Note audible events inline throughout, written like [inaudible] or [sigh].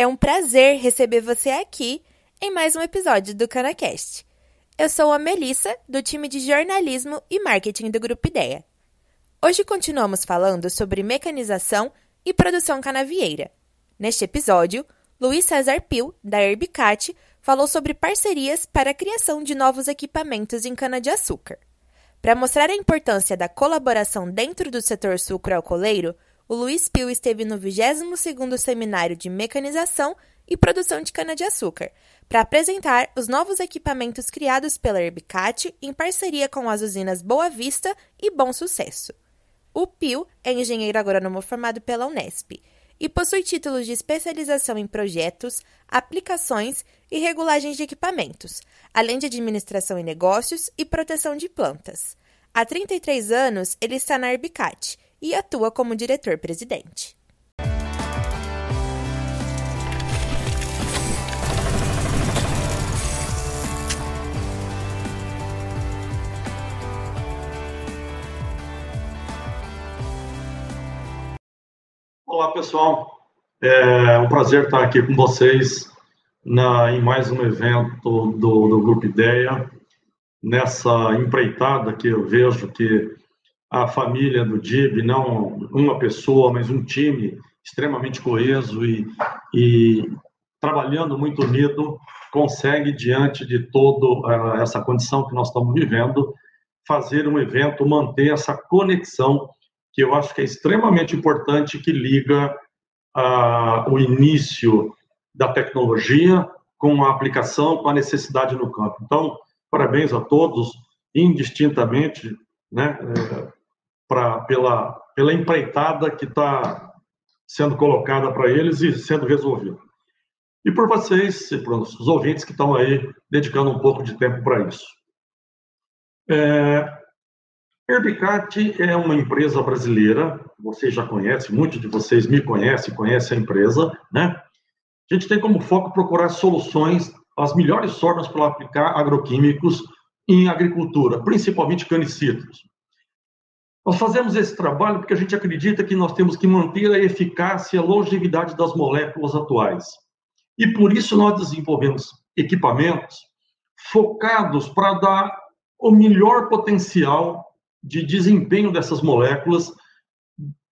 É um prazer receber você aqui em mais um episódio do CanaCast. Eu sou a Melissa, do time de jornalismo e marketing do Grupo Ideia. Hoje continuamos falando sobre mecanização e produção canavieira. Neste episódio, Luiz César Pil, da Herbicat, falou sobre parcerias para a criação de novos equipamentos em cana-de-açúcar. Para mostrar a importância da colaboração dentro do setor sucro-alcooleiro, o Luiz Pio esteve no 22º Seminário de Mecanização e Produção de Cana-de-Açúcar, para apresentar os novos equipamentos criados pela Herbicat em parceria com as usinas Boa Vista e Bom Sucesso. O Pio é engenheiro agrônomo formado pela Unesp e possui títulos de especialização em projetos, aplicações e regulagens de equipamentos, além de administração em negócios e proteção de plantas. Há 33 anos, ele está na Herbicat e atua como diretor-presidente. Olá, pessoal. É um prazer estar aqui com vocês na, em mais um evento do, do Grupo Ideia, nessa empreitada que eu vejo que a família do DIB, não uma pessoa, mas um time extremamente coeso e, e trabalhando muito unido, consegue, diante de toda uh, essa condição que nós estamos vivendo, fazer um evento, manter essa conexão, que eu acho que é extremamente importante, que liga uh, o início da tecnologia com a aplicação, com a necessidade no campo. Então, parabéns a todos, indistintamente, né? Uh, pra, pela, pela empreitada que está sendo colocada para eles e sendo resolvida. E por vocês, e por os ouvintes que estão aí dedicando um pouco de tempo para isso. É, Herbicat é uma empresa brasileira, vocês já conhecem, muitos de vocês me conhecem, conhecem a empresa, né? A gente tem como foco procurar soluções, as melhores formas para aplicar agroquímicos em agricultura, principalmente canicítricos. Nós fazemos esse trabalho porque a gente acredita que nós temos que manter a eficácia e a longevidade das moléculas atuais. E por isso nós desenvolvemos equipamentos focados para dar o melhor potencial de desempenho dessas moléculas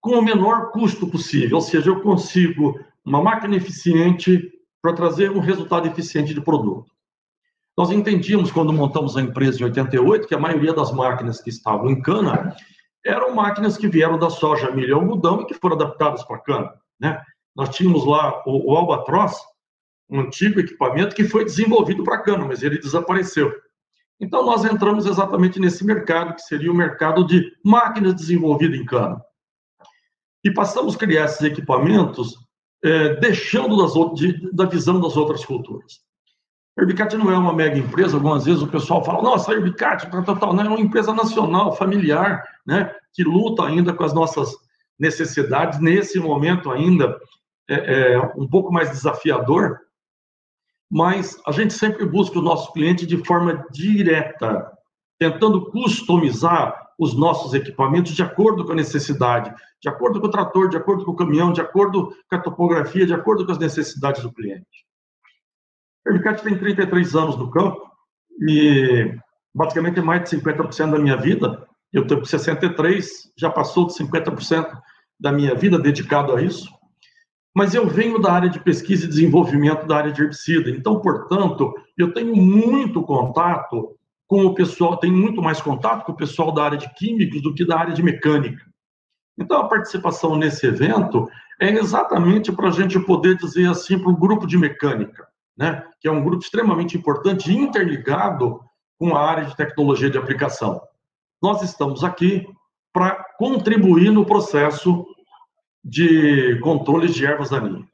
com o menor custo possível, ou seja, eu consigo uma máquina eficiente para trazer um resultado eficiente de produto. Nós entendíamos, quando montamos a empresa em 88, que a maioria das máquinas que estavam em cana eram máquinas que vieram da soja, milho e algodão e que foram adaptadas para cana. Né? Nós tínhamos lá o, o Albatross, um antigo equipamento que foi desenvolvido para cana, mas ele desapareceu. Então, nós entramos exatamente nesse mercado, que seria o mercado de máquinas desenvolvidas em cana. E passamos a criar esses equipamentos, é, deixando das, de, da visão das outras culturas. A Herbicat não é uma mega empresa, algumas vezes o pessoal fala, nossa, a Herbicat, tal, tal, tal, não, é uma empresa nacional, familiar, né, que luta ainda com as nossas necessidades, nesse momento ainda é, é um pouco mais desafiador, mas a gente sempre busca o nosso cliente de forma direta, tentando customizar os nossos equipamentos de acordo com a necessidade, de acordo com o trator, de acordo com o caminhão, de acordo com a topografia, de acordo com as necessidades do cliente. Herbicat tem 33 anos no campo e basicamente mais de 50% da minha vida. Eu tenho 63, já passou de 50% da minha vida dedicado a isso. Mas eu venho da área de pesquisa e desenvolvimento da área de herbicida. Então, portanto, eu tenho muito contato com o pessoal, tenho muito mais contato com o pessoal da área de químicos do que da área de mecânica. Então, a participação nesse evento é exatamente para a gente poder dizer assim para o grupo de mecânica né, que é um grupo extremamente importante e interligado com a área de tecnologia de aplicação. Nós estamos aqui para contribuir no processo de controle de ervas daninhas.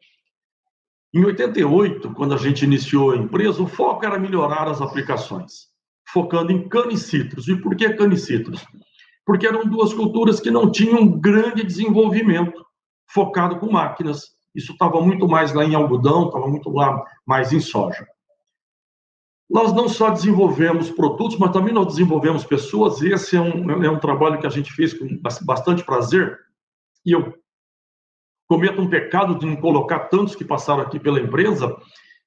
Em 88, quando a gente iniciou a empresa, o foco era melhorar as aplicações, focando em canicitros. E por que canicitros? Porque eram duas culturas que não tinham grande desenvolvimento focado com máquinas isso estava muito mais lá em algodão, estava muito lá mais em soja. Nós não só desenvolvemos produtos, mas também nós desenvolvemos pessoas. E esse é um, é um trabalho que a gente fez com bastante prazer. E eu cometo um pecado de não colocar tantos que passaram aqui pela empresa,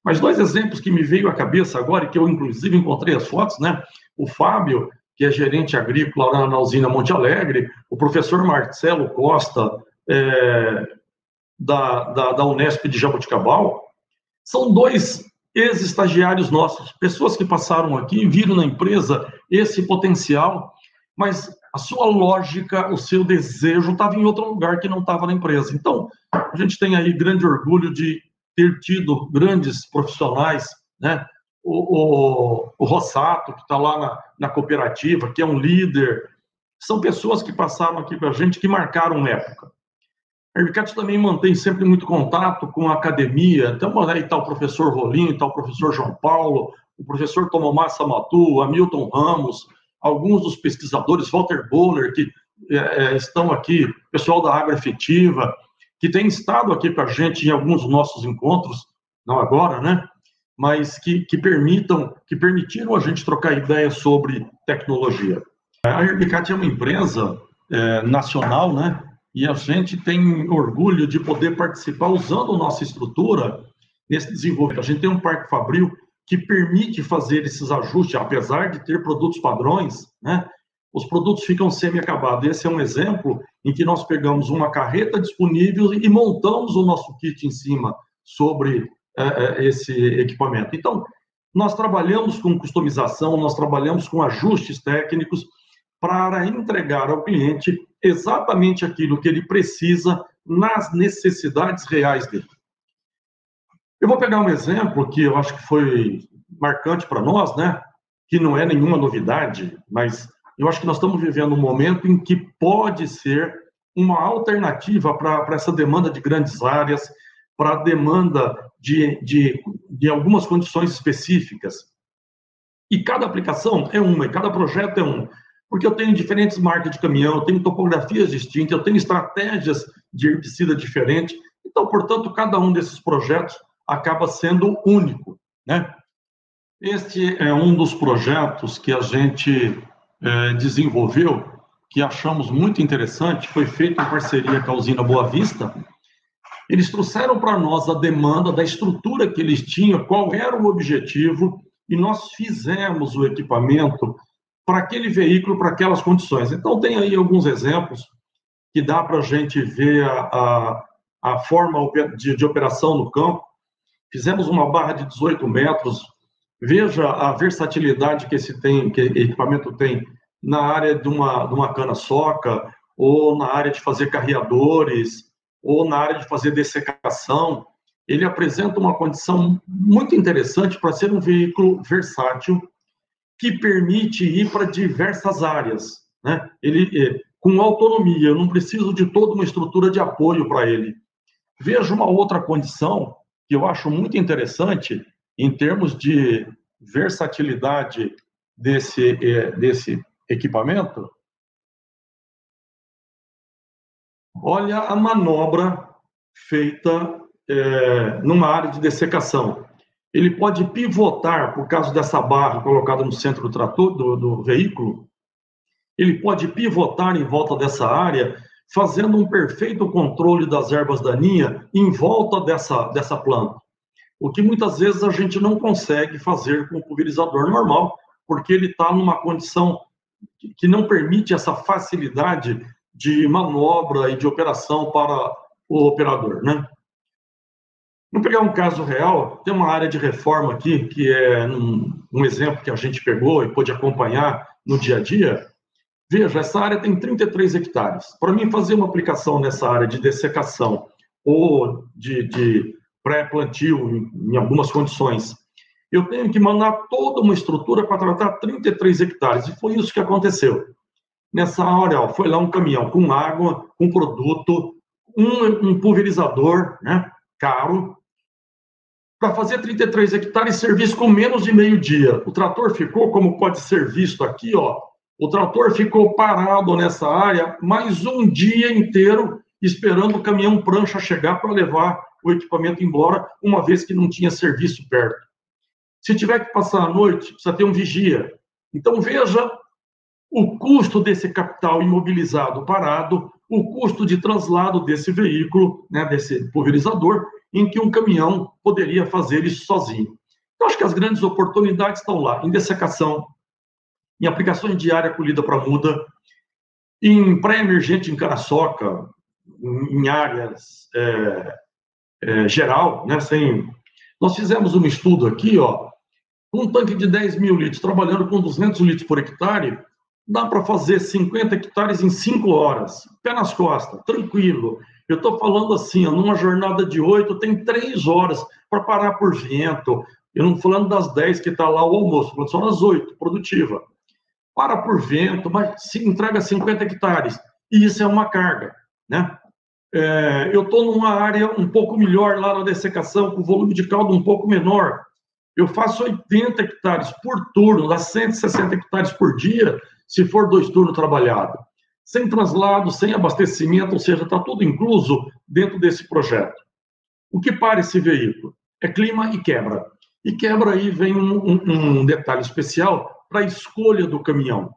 mas dois exemplos que me veio à cabeça agora, e que eu inclusive encontrei as fotos, né? O Fábio, que é gerente agrícola lá na usina Monte Alegre, o professor Marcelo Costa, é, da, da, da Unesp de Jaboticabal, são dois ex-estagiários nossos, pessoas que passaram aqui viram na empresa esse potencial, mas a sua lógica, o seu desejo estava em outro lugar que não estava na empresa. Então, a gente tem aí grande orgulho de ter tido grandes profissionais, né? O, o, o Rossato, que está lá na, na cooperativa, que é um líder, são pessoas que passaram aqui para a gente que marcaram época. A Ericate também mantém sempre muito contato com a academia. Então, aí está o professor Rolim, está o professor João Paulo, o professor Tomomassa Matu, Hamilton Ramos, alguns dos pesquisadores, Walter Boller, que é, é estão aqui, pessoal da Água Efetiva, que tem estado aqui com a gente em alguns dos nossos encontros, não agora, né? Mas que, que permitam, que permitiram a gente trocar ideias sobre tecnologia. A Herbicat é uma empresa é, nacional, né? E a gente tem orgulho de poder participar usando nossa estrutura nesse desenvolvimento. A gente tem um parque fabril que permite fazer esses ajustes, apesar de ter produtos padrões, né? Os produtos ficam semi-acabados. Esse é um exemplo em que nós pegamos uma carreta disponível e montamos o nosso kit em cima sobre é, esse equipamento. Então, nós trabalhamos com customização, nós trabalhamos com ajustes técnicos para entregar ao cliente exatamente aquilo que ele precisa nas necessidades reais dele. Eu vou pegar um exemplo que eu acho que foi marcante para nós, né? Que não é nenhuma novidade, mas eu acho que nós estamos vivendo um momento em que pode ser uma alternativa para essa demanda de grandes áreas, para a demanda de, de, de algumas condições específicas. E cada aplicação é uma, e cada projeto é um porque eu tenho diferentes marcas de caminhão, eu tenho topografias distintas, eu tenho estratégias de herbicida diferentes. Então, portanto, cada um desses projetos acaba sendo único, né? Este é um dos projetos que a gente é, desenvolveu, que achamos muito interessante, foi feito em parceria com a usina Boa Vista. Eles trouxeram para nós a demanda da estrutura que eles tinham, qual era o objetivo, e nós fizemos o equipamento para aquele veículo, para aquelas condições. Então, tem aí alguns exemplos que dá para a gente ver a, a, a forma de, de, operação no campo. Fizemos uma barra de 18 metros. Veja a versatilidade que esse tem, que equipamento tem na área de uma, de uma cana-soca, ou na área de fazer carreadores, ou na área de fazer dessecação. Ele apresenta uma condição muito interessante para ser um veículo versátil que permite ir para diversas áreas. Né? Ele, é, com autonomia, eu não preciso de toda uma estrutura de apoio para ele. Veja uma outra condição que eu acho muito interessante em termos de versatilidade desse, é, desse equipamento. Olha a manobra feita é, numa área de dessecação ele pode pivotar por causa dessa barra colocada no centro do trator do, do veículo. Ele pode pivotar em volta dessa área, fazendo um perfeito controle das ervas daninhas em volta dessa, dessa planta. O que muitas vezes a gente não consegue fazer com o pulverizador normal, porque ele está numa condição que não permite essa facilidade de manobra e de operação para o operador, né? Vamos pegar um caso real, tem uma área de reforma aqui, que é um, um, exemplo que a gente pegou e pôde acompanhar no dia a dia. Veja, essa área tem 33 hectares. Para mim fazer uma aplicação nessa área de dessecação ou de, de pré-plantio, em, em algumas condições, eu tenho que mandar toda uma estrutura para tratar 33 hectares. E foi isso que aconteceu. Nessa área, ó, foi lá um caminhão com água, com produto, um, um pulverizador, né, caro, para fazer 33 hectares serviço com menos de meio dia. O trator ficou, como pode ser visto aqui, ó, o trator ficou parado nessa área mais um dia inteiro esperando o caminhão prancha chegar para levar o equipamento embora, uma vez que não tinha serviço perto. Se tiver que passar a noite, precisa ter um vigia. Então veja o custo desse capital imobilizado parado o custo de translado desse veículo, né, desse pulverizador, em que um caminhão poderia fazer isso sozinho. Então, acho que as grandes oportunidades estão lá, em dessecação, em aplicações de área colhida para muda, em pré-emergente em caraçoca, em áreas é, é, geral, né, sem... Nós fizemos um estudo aqui, ó, um tanque de 10 mil litros, trabalhando com 200 litros por hectare, dá para fazer 50 hectares em 5 horas, pé nas costas, tranquilo. Eu estou falando assim, ó, numa jornada de 8, tem 3 horas para parar por vento. Eu não estou falando das 10 que está lá o almoço, só nas 8, produtiva. Para por vento, mas se entrega 50 hectares. E isso é uma carga, né? É, eu estou numa área um pouco melhor lá na dessecação, com volume de caldo um pouco menor. Eu faço 80 hectares por turno, dá 160 hectares por dia, se for dois turnos trabalhados. Sem traslado, sem abastecimento, ou seja, está tudo incluso dentro desse projeto. O que para esse veículo? É clima e quebra. E quebra aí vem um, um, um detalhe especial para a escolha do caminhão.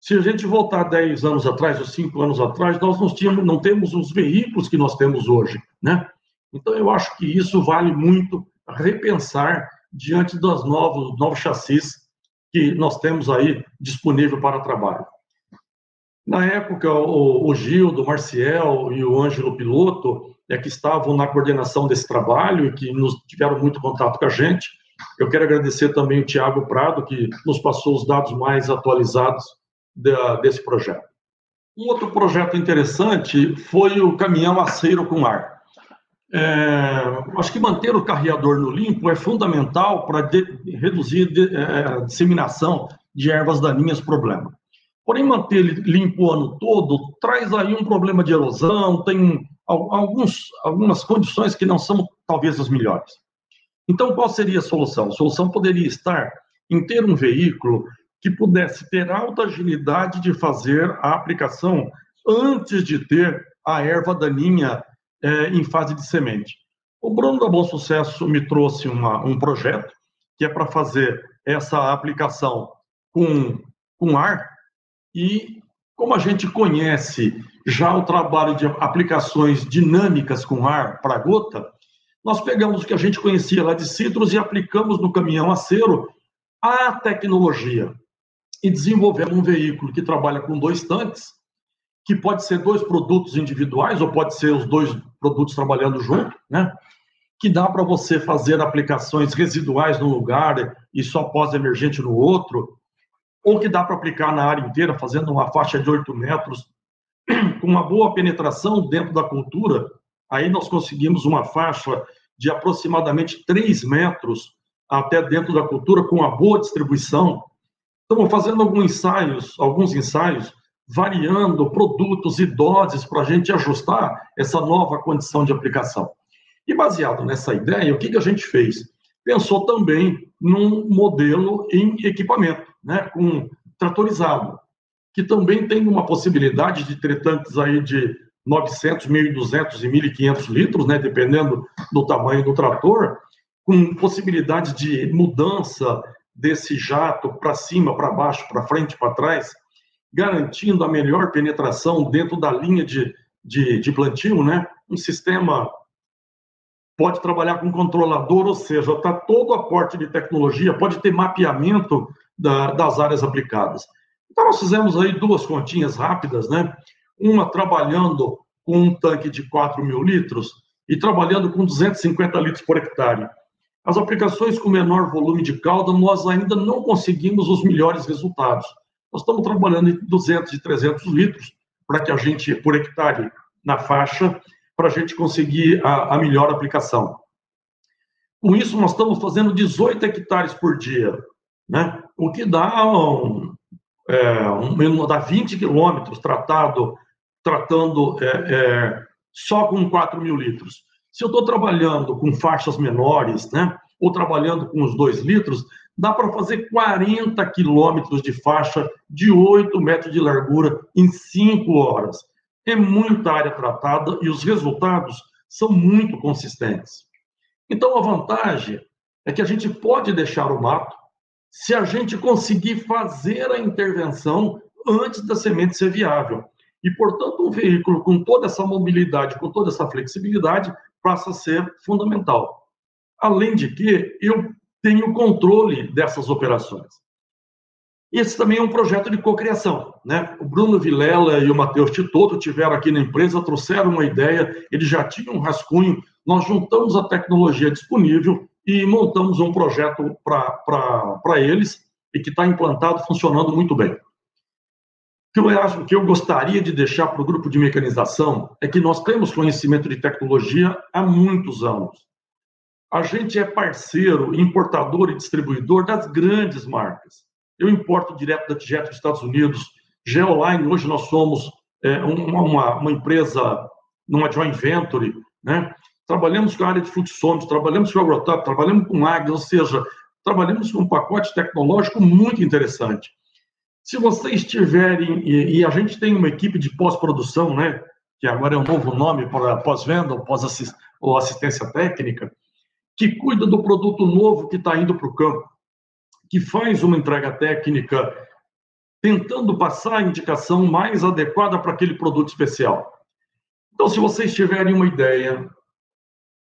Se a gente voltar 10 anos atrás, ou 5 anos atrás, nós não, tínhamos, não temos os veículos que nós temos hoje, né? Então, eu acho que isso vale muito repensar diante dos novos, novos chassis que nós temos aí disponível para trabalho. Na época, o, o Gildo, o Marciel e o Ângelo Piloto é que estavam na coordenação desse trabalho e que nos tiveram muito contato com a gente. Eu quero agradecer também o Tiago Prado, que nos passou os dados mais atualizados da, desse projeto. Um outro projeto interessante foi o caminhão aceiro com ar. É, acho que manter o carreador no limpo é fundamental para reduzir de, é, disseminação de ervas daninhas problema. Porém, manter limpo o ano todo traz aí um problema de erosão, tem alguns, algumas condições que não são talvez as melhores. Então, qual seria a solução? A solução poderia estar em ter um veículo que pudesse ter alta agilidade de fazer a aplicação antes de ter a erva daninha é, em fase de semente. O Bruno da Bom Sucesso me trouxe uma, um projeto que é para fazer essa aplicação com, com ar e como a gente conhece já o trabalho de aplicações dinâmicas com ar para gota, nós pegamos o que a gente conhecia lá de citros e aplicamos no caminhão aceiro a tecnologia e desenvolvemos um veículo que trabalha com dois tanques que pode ser dois produtos individuais ou pode ser os dois produtos trabalhando junto, né? Que dá para você fazer aplicações residuais num lugar e só pós-emergente no outro, ou que dá para aplicar na área inteira, fazendo uma faixa de 8 metros, [clears throat] com uma boa penetração dentro da cultura. Aí nós conseguimos uma faixa de aproximadamente 3 metros até dentro da cultura, com uma boa distribuição. Estamos fazendo alguns ensaios, alguns ensaios variando produtos e doses para a gente ajustar essa nova condição de aplicação. E baseado nessa ideia, o que, que a gente fez? Pensou também num modelo em equipamento, né, com tratorizado, que também tem uma possibilidade de ter tanques aí de 900, 1.200 e 1.500 litros, né, dependendo do tamanho do trator, com possibilidade de mudança desse jato para cima, para baixo, para frente, para trás, garantindo a melhor penetração dentro da linha de, de, de plantio, né? Um sistema pode trabalhar com controlador, ou seja, está todo aporte de tecnologia, pode ter mapeamento da, das áreas aplicadas. Então, nós fizemos aí duas continhas rápidas, né? Uma trabalhando com um tanque de 4 mil litros e trabalhando com 250 litros por hectare. As aplicações com menor volume de calda, nós ainda não conseguimos os melhores resultados. Nós estamos trabalhando em 200 e 300 litros para que a gente, por hectare na faixa, para a gente conseguir a, a, melhor aplicação. Com isso, nós estamos fazendo 18 hectares por dia, né? O que dá, um, é, um, dá 20 quilômetros tratado, tratando é, é, só com 4 mil litros. Se eu estou trabalhando com faixas menores, né, ou trabalhando com os 2 litros, dá para fazer 40 quilômetros de faixa de 8 metros de largura em 5 horas. É muita área tratada e os resultados são muito consistentes. Então, a vantagem é que a gente pode deixar o mato se a gente conseguir fazer a intervenção antes da semente ser viável. E, portanto, um veículo com toda essa mobilidade, com toda essa flexibilidade, passa a ser fundamental. Além de que eu tenho controle dessas operações. Esse também é um projeto de cocriação. Né? O Bruno Vilela e o Matheus Titoto tiveram aqui na empresa, trouxeram uma ideia, eles já tinham um rascunho, nós juntamos a tecnologia disponível e montamos um projeto para eles e que está implantado, funcionando muito bem. O que eu acho que eu gostaria de deixar para o grupo de mecanização é que nós temos conhecimento de tecnologia há muitos anos. A gente é parceiro, importador e distribuidor das grandes marcas. Eu importo direto da Tijet dos Estados Unidos, Geoline, hoje nós somos é, uma, uma, empresa, numa joint venture, né? Trabalhamos com a área de fluxômetros, trabalhamos com Agrotop, trabalhamos com Águia, ou seja, trabalhamos com um pacote tecnológico muito interessante. Se vocês tiverem, e, e a gente tem uma equipe de pós-produção, né? Que agora é um novo nome para pós-venda ou assistência técnica, que cuida do produto novo que está indo para o campo que faz uma entrega técnica tentando passar a indicação mais adequada para aquele produto especial. Então, se vocês tiverem uma ideia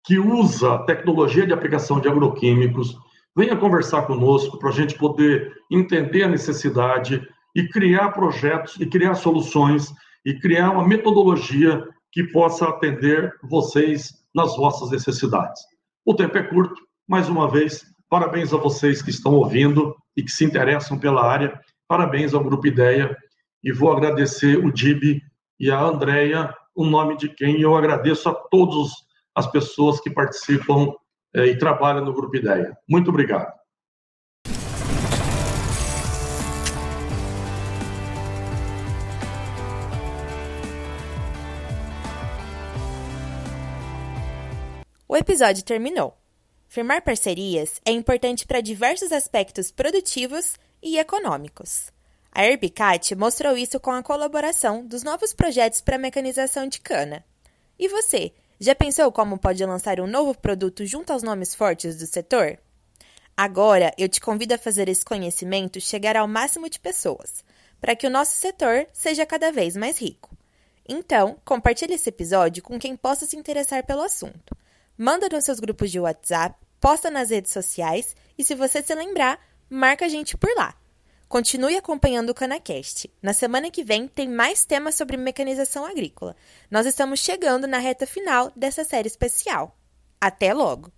que usa tecnologia de aplicação de agroquímicos, venha conversar conosco para a gente poder entender a necessidade e criar projetos e criar soluções e criar uma metodologia que possa atender vocês nas vossas necessidades. O tempo é curto, mais uma vez, Parabéns a vocês que estão ouvindo e que se interessam pela área. Parabéns ao Grupo Ideia. E vou agradecer o Dib e a Andrea, o nome de quem eu agradeço a todas as pessoas que participam eh, e trabalham no Grupo Ideia. Muito obrigado. O episódio terminou. Firmar parcerias é importante para diversos aspectos produtivos e econômicos. A Herbicat mostrou isso com a colaboração dos novos projetos para mecanização de cana. E você, já pensou como pode lançar um novo produto junto aos nomes fortes do setor? Agora eu te convido a fazer esse conhecimento chegar ao máximo de pessoas, para que o nosso setor seja cada vez mais rico. Então, compartilhe esse episódio com quem possa se interessar pelo assunto. Manda nos seus grupos de WhatsApp posta nas redes sociais e, se você se lembrar, marca a gente por lá. Continue acompanhando o Canacast. Na semana que vem tem mais temas sobre mecanização agrícola. Nós estamos chegando na reta final dessa série especial. Até logo!